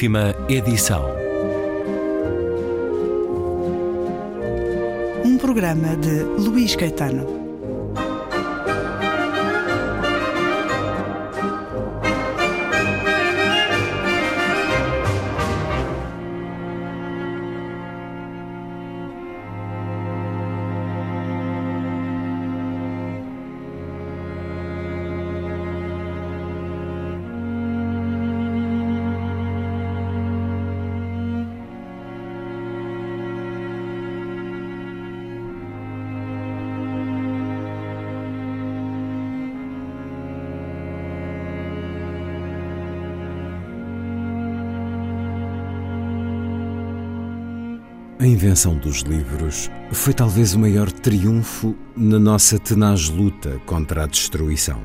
Última edição. Um programa de Luís Caetano. A invenção dos livros foi talvez o maior triunfo na nossa tenaz luta contra a destruição.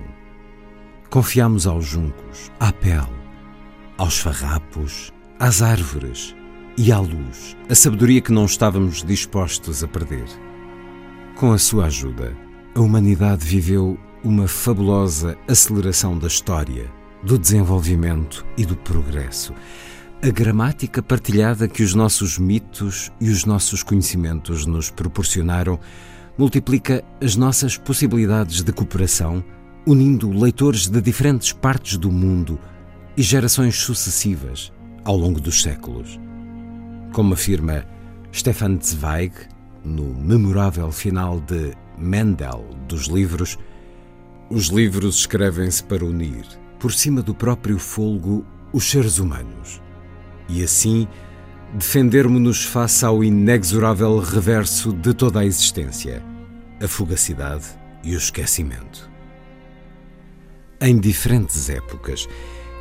Confiámos aos juncos, à pele, aos farrapos, às árvores e à luz, a sabedoria que não estávamos dispostos a perder. Com a sua ajuda, a humanidade viveu uma fabulosa aceleração da história, do desenvolvimento e do progresso a gramática partilhada que os nossos mitos e os nossos conhecimentos nos proporcionaram multiplica as nossas possibilidades de cooperação, unindo leitores de diferentes partes do mundo e gerações sucessivas ao longo dos séculos. Como afirma Stefan Zweig no memorável final de Mendel dos livros, os livros escrevem-se para unir, por cima do próprio folgo, os seres humanos e assim defendermos-nos face ao inexorável reverso de toda a existência, a fugacidade e o esquecimento. Em diferentes épocas,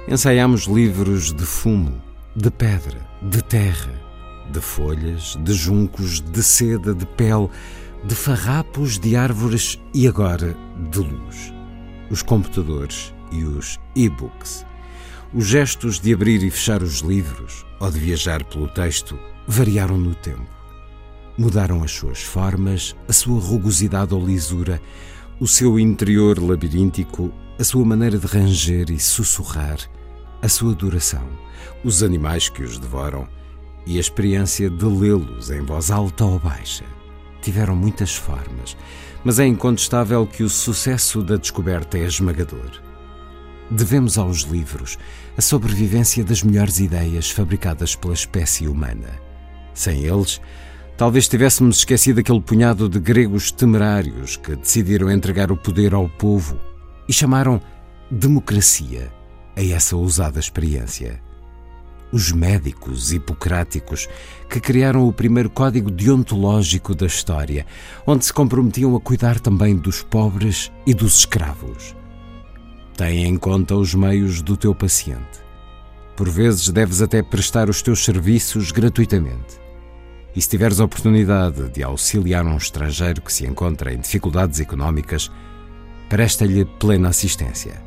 ensaiámos livros de fumo, de pedra, de terra, de folhas, de juncos, de seda, de pele, de farrapos, de árvores e agora de luz. Os computadores e os e-books os gestos de abrir e fechar os livros ou de viajar pelo texto variaram no tempo. Mudaram as suas formas, a sua rugosidade ou lisura, o seu interior labiríntico, a sua maneira de ranger e sussurrar, a sua duração, os animais que os devoram e a experiência de lê-los em voz alta ou baixa. Tiveram muitas formas, mas é incontestável que o sucesso da descoberta é esmagador. Devemos aos livros a sobrevivência das melhores ideias fabricadas pela espécie humana. Sem eles, talvez tivéssemos esquecido aquele punhado de gregos temerários que decidiram entregar o poder ao povo e chamaram democracia a essa ousada experiência. Os médicos hipocráticos que criaram o primeiro código deontológico da história, onde se comprometiam a cuidar também dos pobres e dos escravos tem em conta os meios do teu paciente. Por vezes deves até prestar os teus serviços gratuitamente. E se tiveres a oportunidade de auxiliar um estrangeiro que se encontra em dificuldades económicas, presta-lhe plena assistência.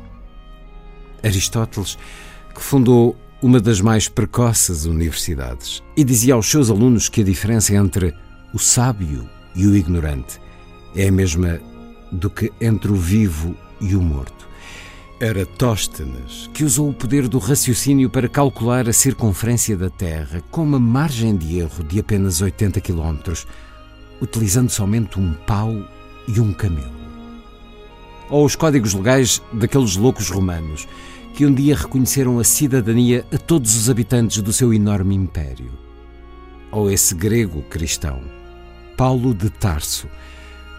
Aristóteles, que fundou uma das mais precoces universidades, e dizia aos seus alunos que a diferença entre o sábio e o ignorante é a mesma do que entre o vivo e o morto. Era Tóstenes que usou o poder do raciocínio para calcular a circunferência da Terra com uma margem de erro de apenas 80 km, utilizando somente um pau e um camelo. Ou os códigos legais daqueles loucos romanos que um dia reconheceram a cidadania a todos os habitantes do seu enorme império. Ou esse grego cristão, Paulo de Tarso,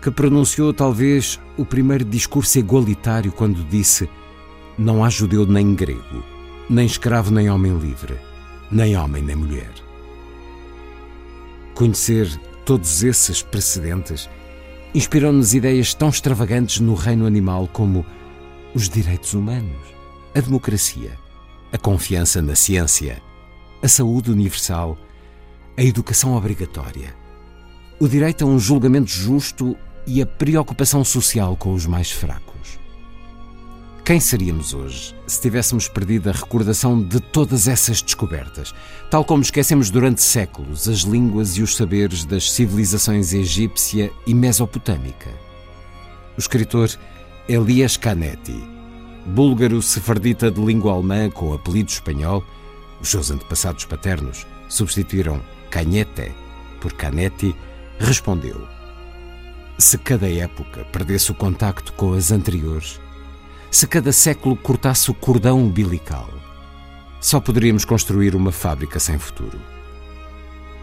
que pronunciou talvez o primeiro discurso igualitário quando disse não há judeu nem grego, nem escravo nem homem livre, nem homem nem mulher. Conhecer todos esses precedentes inspirou-nos ideias tão extravagantes no reino animal como os direitos humanos, a democracia, a confiança na ciência, a saúde universal, a educação obrigatória, o direito a um julgamento justo e a preocupação social com os mais fracos. Quem seríamos hoje se tivéssemos perdido a recordação de todas essas descobertas, tal como esquecemos durante séculos as línguas e os saberes das civilizações egípcia e mesopotâmica? O escritor Elias Canetti, búlgaro sefardita de língua alemã com apelido espanhol, os seus antepassados paternos substituíram canhete por caneti, respondeu: Se cada época perdesse o contacto com as anteriores, se cada século cortasse o cordão umbilical, só poderíamos construir uma fábrica sem futuro.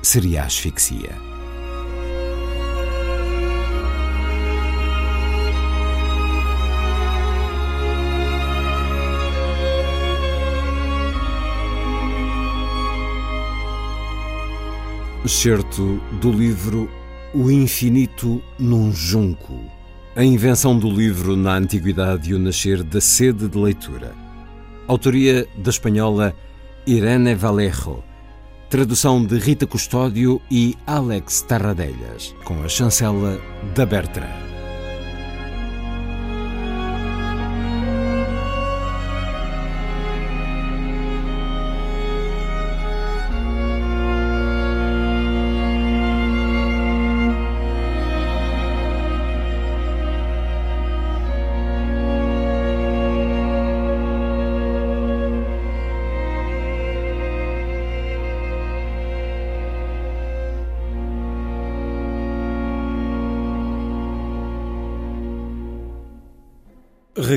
Seria a asfixia. Excerto do livro O Infinito num Junco. A invenção do livro na Antiguidade e o nascer da sede de leitura. Autoria da espanhola Irene Vallejo. Tradução de Rita Custódio e Alex Tarradellas, com a chancela da Bertrand.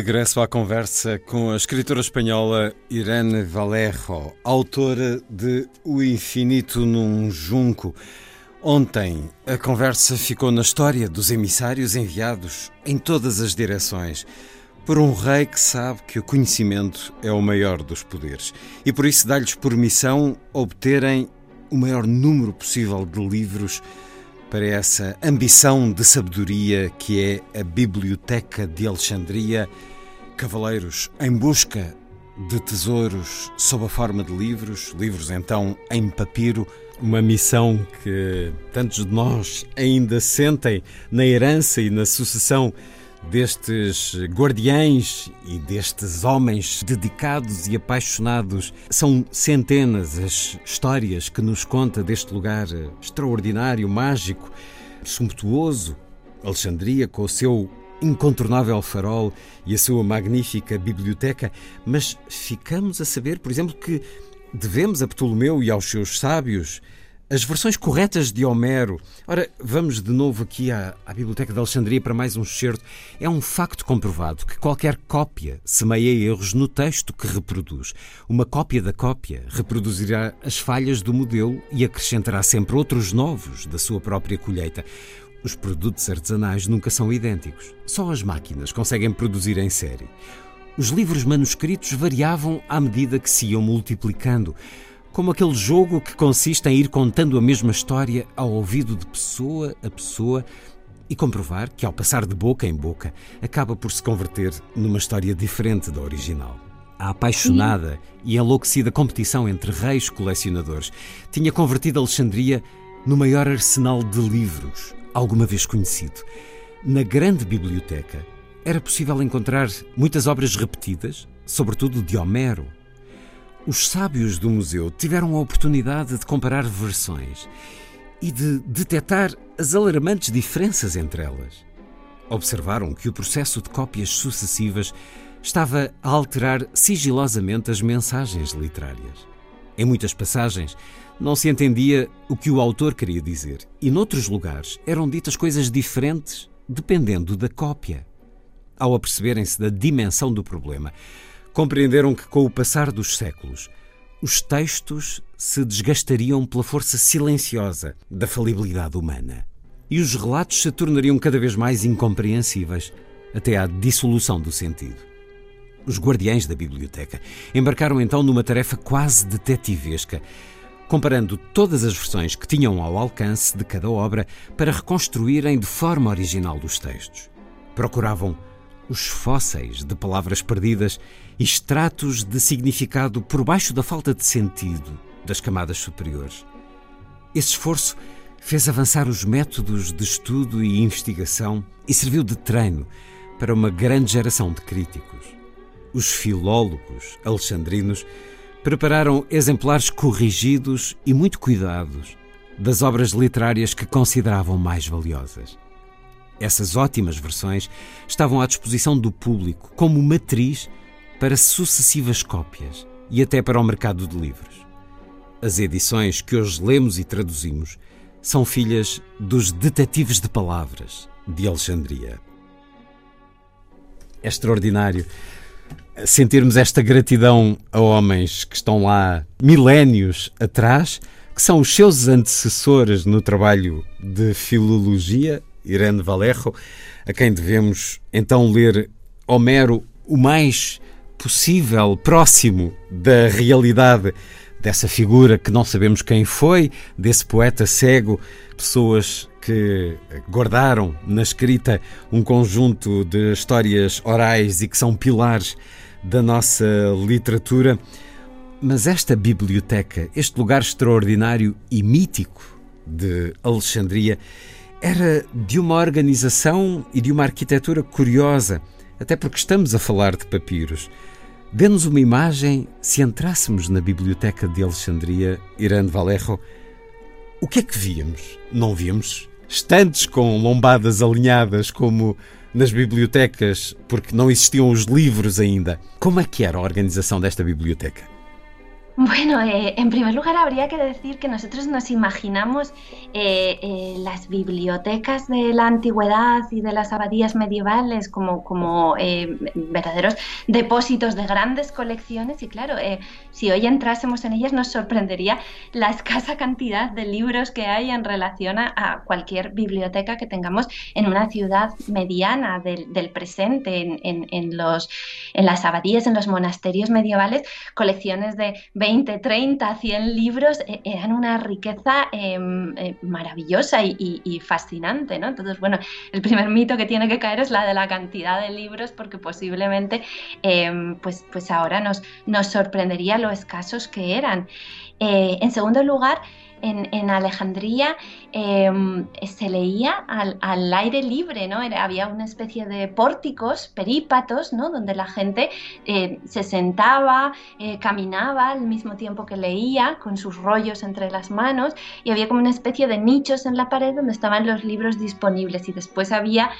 Regresso à conversa com a escritora espanhola Irene Valerro, autora de O Infinito num Junco. Ontem a conversa ficou na história dos emissários enviados em todas as direções por um rei que sabe que o conhecimento é o maior dos poderes e por isso dá-lhes por missão obterem o maior número possível de livros para essa ambição de sabedoria que é a Biblioteca de Alexandria, cavaleiros em busca de tesouros sob a forma de livros, livros então em papiro, uma missão que tantos de nós ainda sentem na herança e na sucessão destes guardiães e destes homens dedicados e apaixonados. São centenas as histórias que nos conta deste lugar extraordinário, mágico, sumptuoso. Alexandria, com o seu incontornável farol e a sua magnífica biblioteca, mas ficamos a saber, por exemplo, que devemos a Ptolomeu e aos seus sábios as versões corretas de Homero. Ora, vamos de novo aqui à, à, Biblioteca de Alexandria para mais um excerto. É um facto comprovado que qualquer cópia semeia erros no texto que reproduz. Uma cópia da cópia reproduzirá as falhas do modelo e acrescentará sempre outros novos da sua própria colheita. Os produtos artesanais nunca são idênticos. Só as máquinas conseguem produzir em série. Os livros manuscritos variavam à medida que se iam multiplicando como aquele jogo que consiste em ir contando a mesma história ao ouvido de pessoa a pessoa e comprovar que, ao passar de boca em boca, acaba por se converter numa história diferente da original. A apaixonada e enlouquecida competição entre reis colecionadores tinha convertido Alexandria no maior arsenal de livros alguma vez conhecido. Na grande biblioteca era possível encontrar muitas obras repetidas, sobretudo de Homero, os sábios do museu tiveram a oportunidade de comparar versões e de detectar as alarmantes diferenças entre elas. Observaram que o processo de cópias sucessivas estava a alterar sigilosamente as mensagens literárias. Em muitas passagens, não se entendia o que o autor queria dizer, e noutros lugares eram ditas coisas diferentes dependendo da cópia. Ao aperceberem-se da dimensão do problema, compreenderam que, com o passar dos séculos, os textos se desgastariam pela força silenciosa da falibilidade humana e os relatos se tornariam cada vez mais incompreensíveis até à dissolução do sentido. Os guardiães da biblioteca embarcaram então numa tarefa quase detetivesca, comparando todas as versões que tinham ao alcance de cada obra para reconstruírem de forma original os textos. Procuravam os fósseis de palavras perdidas extratos de significado por baixo da falta de sentido das camadas superiores. Esse esforço fez avançar os métodos de estudo e investigação e serviu de treino para uma grande geração de críticos. Os filólogos alexandrinos prepararam exemplares corrigidos e muito cuidados das obras literárias que consideravam mais valiosas. Essas ótimas versões estavam à disposição do público como matriz para sucessivas cópias e até para o mercado de livros. as edições que hoje lemos e traduzimos são filhas dos Detetives de Palavras de Alexandria. É extraordinário sentirmos esta gratidão a homens que estão lá milénios atrás, que são os seus antecessores no trabalho de filologia, Irene Valerro, a quem devemos então ler Homero o mais possível próximo da realidade dessa figura que não sabemos quem foi, desse poeta cego, pessoas que guardaram na escrita um conjunto de histórias orais e que são pilares da nossa literatura. Mas esta biblioteca, este lugar extraordinário e mítico de Alexandria, era de uma organização e de uma arquitetura curiosa, até porque estamos a falar de papiros. Dê-nos uma imagem se entrássemos na biblioteca de Alexandria, Irã Valerro. O que é que víamos? Não víamos estantes com lombadas alinhadas como nas bibliotecas, porque não existiam os livros ainda. Como é que era a organização desta biblioteca? Bueno, eh, en primer lugar habría que decir que nosotros nos imaginamos eh, eh, las bibliotecas de la antigüedad y de las abadías medievales como, como verdaderos depósitos de grandes colecciones y claro, si hoy entrásemos en ellas nos sorprendería la escasa cantidad de libros que hay en relación a, cualquier biblioteca que tengamos en una ciudad mediana del, presente, en, en, los, en las abadías, en los monasterios medievales, colecciones de 20, 30, 100 libros eh, eran una riqueza em, eh, maravillosa y, fascinante, ¿no? Entonces, bueno, el primer mito que tiene que caer es la de la cantidad de libros, porque posiblemente, em, pues, pues ahora nos, nos sorprendería lo escasos que eran. Eh, en segundo lugar, en, Alejandría em, se leía al, aire libre, ¿no? había una especie de pórticos, perípatos, ¿no? Donde la gente eh, se sentaba, eh, caminaba al mismo tiempo que leía, con sus rollos entre las manos, y había como una especie de nichos en la pared donde estaban los libros disponibles, y después había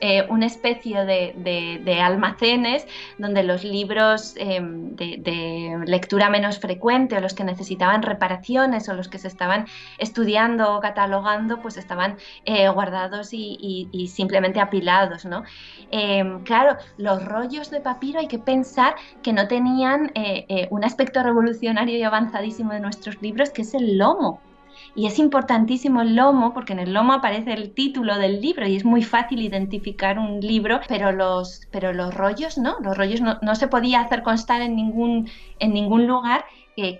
eh, una especie de, almacenes donde los libros em, de, lectura menos frecuente o los que necesitaban reparaciones o los que se estaban estudiando o catalogando, pues estaban eh, guardados y, simplemente apilados. ¿no? Em, claro, los rollos de papiro hay que pensar que no tenían eh, un aspecto revolucionario y avanzadísimo de nuestros libros, que es el lomo. Y es importantísimo el lomo porque en el lomo aparece el título del libro y es muy fácil identificar un libro, pero los, pero los rollos no, los rollos no, no se podía hacer constar en ningún, en ningún lugar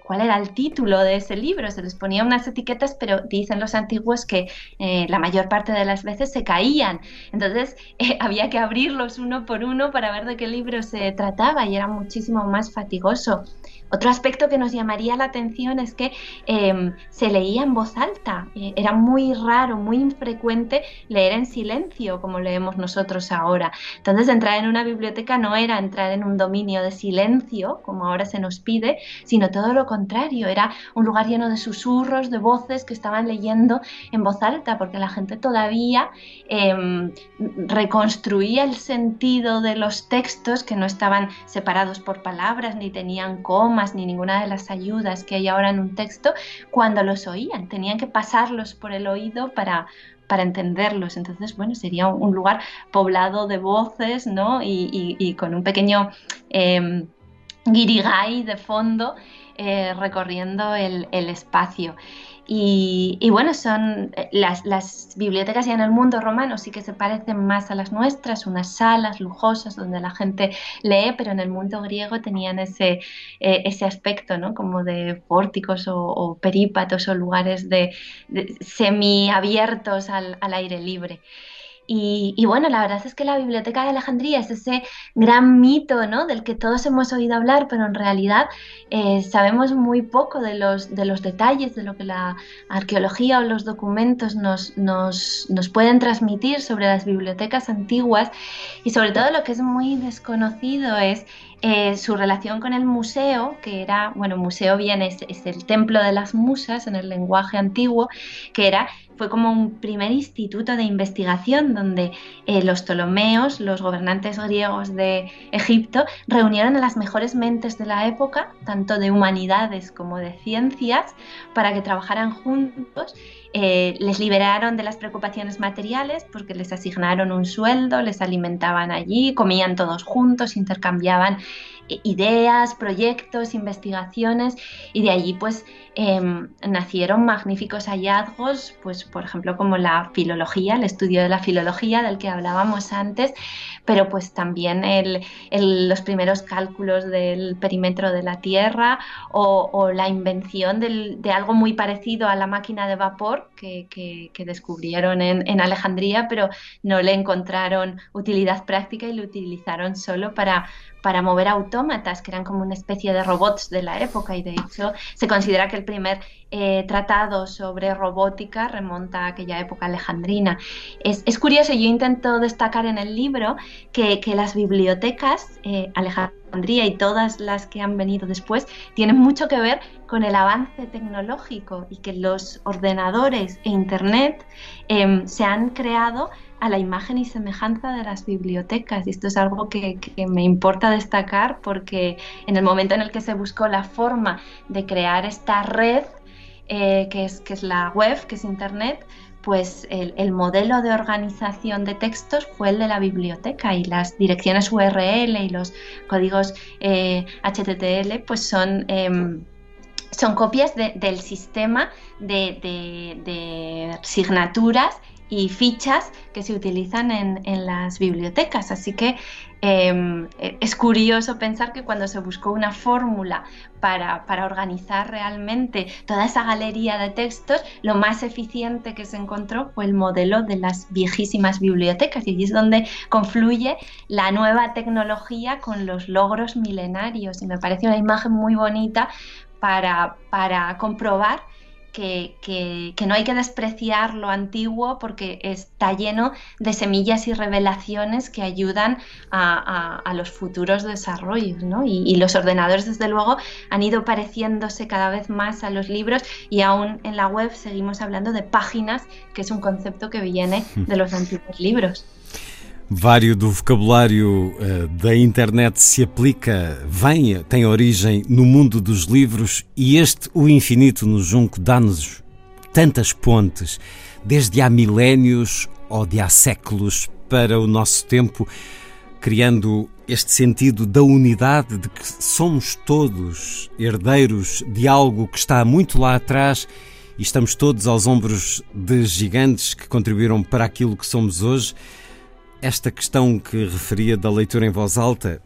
cuál era el título de ese libro. Se les ponía unas etiquetas, pero dicen los antiguos que eh, la mayor parte de las veces se caían. Entonces eh, había que abrirlos uno por uno para ver de qué libro se trataba y era muchísimo más fatigoso. Otro aspecto que nos llamaría la atención es que em, se leía en voz alta. Eh, era muy raro, muy infrecuente leer en silencio como leemos nosotros ahora. Entonces entrar en una biblioteca no era entrar en un dominio de silencio, como ahora se nos pide, sino todo lo contrario. Era un lugar lleno de susurros, de voces que estaban leyendo en voz alta, porque la gente todavía em, reconstruía el sentido de los textos que no estaban separados por palabras ni tenían coma ni ninguna de las ayudas que hay ahora en un texto cuando los oían. Tenían que pasarlos por el oído para, para entenderlos. Entonces, bueno, sería un lugar poblado de voces, ¿no? Y, con un pequeño eh, guirigay de fondo eh, recorriendo el, el espacio. Y, bueno, son eh, las, bibliotecas ya en el mundo romano sí que se parecen más a las nuestras, unas salas lujosas donde la gente lee, pero en el mundo griego tenían ese, eh, ese aspecto, ¿no? Como de pórticos o, perípatos o lugares de, semiabiertos al, al aire libre. Y, bueno, la verdad es que la Biblioteca de Alejandría es ese gran mito ¿no? del que todos hemos oído hablar, pero en realidad eh, sabemos muy poco de los, de los detalles, de lo que la arqueología o los documentos nos, nos, nos pueden transmitir sobre las bibliotecas antiguas y sobre todo lo que es muy desconocido es eh, su relación con el museo, que era, bueno, museo bien es, el templo de las musas en el lenguaje antiguo, que era, fue como un primer instituto de investigación donde eh, los Ptolomeos, los gobernantes griegos de Egipto, reunieron a las mejores mentes de la época, tanto de humanidades como de ciencias, para que trabajaran juntos eh, les liberaron de las preocupaciones materiales porque les asignaron un sueldo, les alimentaban allí, comían todos juntos, intercambiaban ideas, proyectos, investigaciones y de allí pues em, nacieron magníficos hallazgos, pues por ejemplo como la filología, el estudio de la filología del que hablábamos antes, pero pues también los primeros cálculos del perímetro de la Tierra o, la invención de algo muy parecido a la máquina de vapor que, descubrieron en, en, Alejandría, pero no le encontraron utilidad práctica y lo utilizaron solo para, para mover que eran como una especie de robots de la época y de hecho se considera que el primer eh, tratado sobre robótica remonta a aquella época alejandrina. Es, curioso, yo intento destacar en el libro que, las bibliotecas, eh, Alejandría y todas las que han venido después, tienen mucho que ver con el avance tecnológico y que los ordenadores e Internet em, se han creado a la imagen y semejanza de las bibliotecas. Y esto es algo que, me importa destacar porque en el momento en el que se buscó la forma de crear esta red, eh, que, es, que es la web, que es Internet, pues el, modelo de organización de textos fue el de la biblioteca y las direcciones URL y los códigos eh, pues son... Em, son copias del sistema de, de, de, signaturas y fichas que se utilizan en, las bibliotecas. Así que em, es curioso pensar que cuando se buscó una fórmula para, organizar realmente toda esa galería de textos, lo más eficiente que se encontró fue el modelo de las viejísimas bibliotecas. Y allí es donde confluye la nueva tecnología con los logros milenarios. Y me parece una imagen muy bonita para, para comprobar que, no hay que despreciar lo antiguo porque está lleno de semillas y revelaciones que ayudan a, los futuros desarrollos. ¿no? Y, los ordenadores, desde luego, han ido pareciéndose cada vez más a los libros y aún en la web seguimos hablando de páginas, que es un concepto que viene de los antiguos libros. Vário do vocabulário uh, da internet se aplica, vem, tem origem no mundo dos livros e este, o infinito no Junco, dá-nos tantas pontes, desde há milénios ou de há séculos para o nosso tempo, criando este sentido da unidade de que somos todos herdeiros de algo que está muito lá atrás e estamos todos aos ombros de gigantes que contribuíram para aquilo que somos hoje. Esta questão que referia da leitura em voz alta,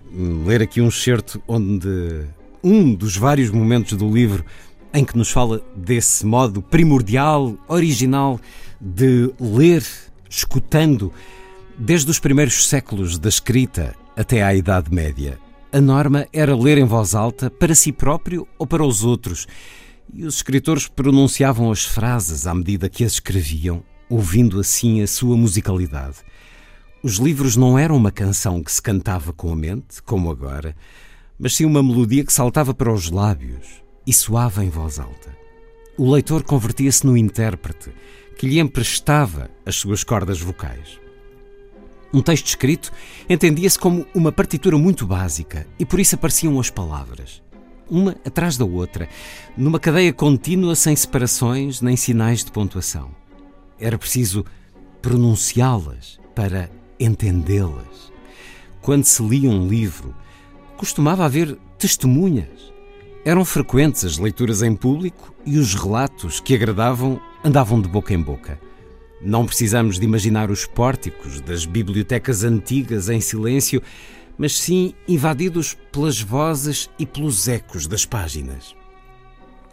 ler aqui um excerto onde um dos vários momentos do livro em que nos fala desse modo primordial, original de ler, escutando, desde os primeiros séculos da escrita até à Idade Média. A norma era ler em voz alta para si próprio ou para os outros, e os escritores pronunciavam as frases à medida que as escreviam, ouvindo assim a sua musicalidade. Os livros não eram uma canção que se cantava com a mente, como agora, mas sim uma melodia que saltava para os lábios e soava em voz alta. O leitor convertia-se no intérprete que lhe emprestava as suas cordas vocais. Um texto escrito entendia-se como uma partitura muito básica e por isso apareciam as palavras, uma atrás da outra, numa cadeia contínua sem separações nem sinais de pontuação. Era preciso pronunciá-las para entendê-las. Quando se lia um livro, costumava haver testemunhas. Eram frequentes as leituras em público e os relatos que agradavam andavam de boca em boca. Não precisamos de imaginar os pórticos das bibliotecas antigas em silêncio, mas sim invadidos pelas vozes e pelos ecos das páginas.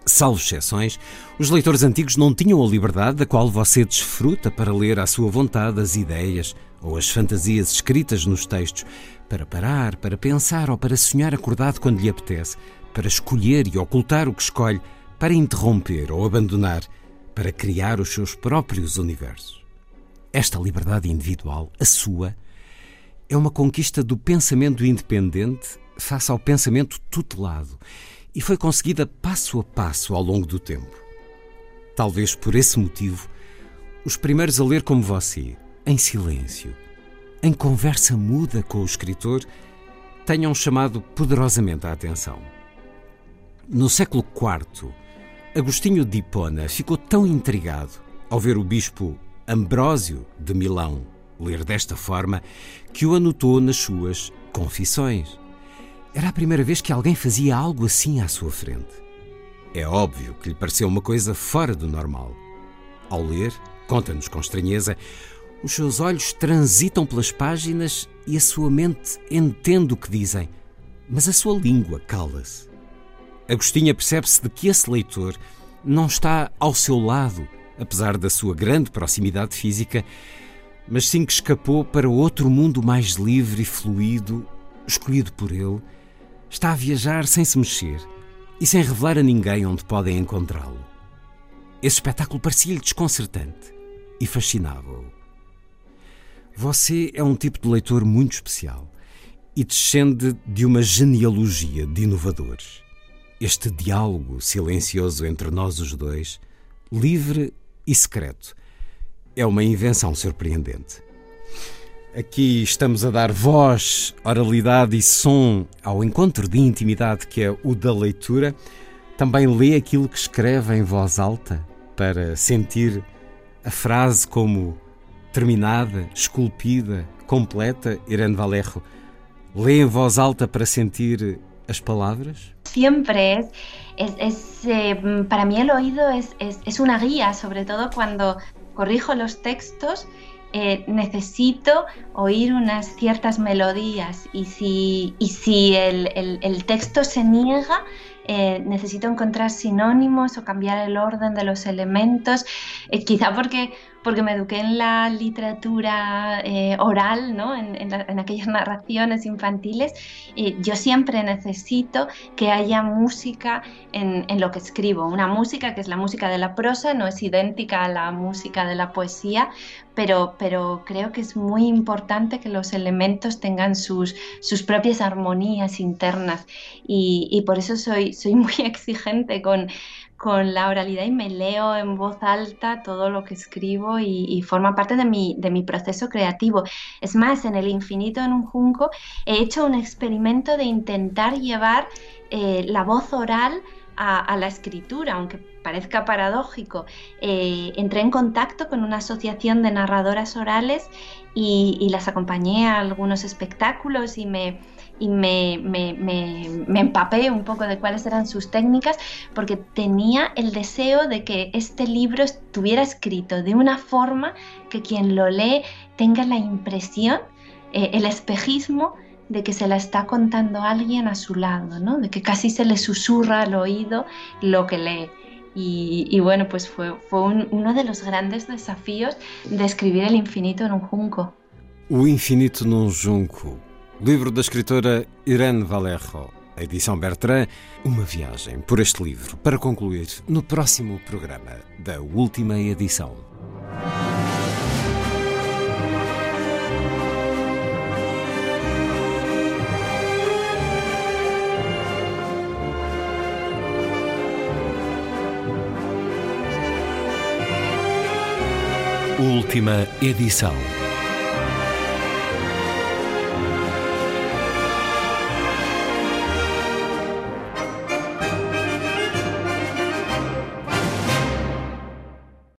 Salvo exceções, os leitores antigos não tinham a liberdade da qual você desfruta para ler à sua vontade as ideias, ou as fantasias escritas nos textos, para parar, para pensar ou para sonhar acordado quando lhe apetece, para escolher e ocultar o que escolhe, para interromper ou abandonar, para criar os seus próprios universos. Esta liberdade individual, a sua, é uma conquista do pensamento independente face ao pensamento tutelado e foi conseguida passo a passo ao longo do tempo. Talvez por esse motivo, os primeiros a ler como você, em silêncio, em conversa muda com o escritor, tenham chamado poderosamente a atenção. No século IV, Agostinho de Hipona ficou tão intrigado ao ver o bispo Ambrósio de Milão ler desta forma que o anotou nas suas Confissões. Era a primeira vez que alguém fazia algo assim à sua frente. É óbvio que lhe pareceu uma coisa fora do normal. Ao ler, conta-nos com estranheza, os seus olhos transitam pelas páginas e a sua mente entende o que dizem, mas a sua língua cala-se. Agostinha percebe-se de que esse leitor não está ao seu lado, apesar da sua grande proximidade física, mas sim que escapou para outro mundo mais livre e fluido, escolhido por ele. Está a viajar sem se mexer e sem revelar a ninguém onde podem encontrá-lo. Esse espetáculo parecia-lhe desconcertante e fascinava-o. Você é um tipo de leitor muito especial e descende de uma genealogia de inovadores este diálogo silencioso entre nós os dois, livre e secreto, é uma invenção surpreendente. Aqui estamos a dar voz, oralidade e som ao encontro de intimidade que é o da leitura. Também lê aquilo que escreve em voz alta para sentir a frase como terminada, esculpida, completa. Irene Valerro, lê em voz alta para sentir as palavras? siempre es, es, eh, para mí el oído es, es, una guía, sobre todo cuando corrijo los textos. Eh, necesito oír unas ciertas melodías y si, y si el, el, texto se niega, eh, necesito encontrar sinónimos o cambiar el orden de los elementos, quizá porque porque me eduqué en la literatura eh, oral, ¿no? en, aquellas narraciones infantiles, yo siempre necesito que haya música en, lo que escribo. Una música que es la música de la prosa, no es idéntica a la música de la poesía, pero, pero creo que es muy importante que los elementos tengan sus, sus propias armonías internas y, y por eso soy, soy muy exigente con con la oralidad y me leo en voz alta todo lo que escribo y, forma parte de mi, de mi, proceso creativo. Es más, en el infinito en un junco he hecho un experimento de intentar llevar eh, la voz oral a, la escritura, aunque parezca paradójico. Eh, entré en contacto con una asociación de narradoras orales y las acompañé a algunos espectáculos y me y me, me, me, empapé un poco de cuáles eran sus técnicas porque tenía el deseo de que este libro estuviera escrito de una forma que quien lo lee tenga la impresión, eh, el espejismo de que se la está contando alguien a su lado, ¿no? de que casi se le susurra al oído lo que lee. Y, bueno, pues fue, fue uno de los grandes desafíos de escribir el infinito en un junco. O infinito num junco Livro da escritora Irene Valerro. A edição Bertrand, uma viagem por este livro, para concluir no próximo programa da última edição. Última edição.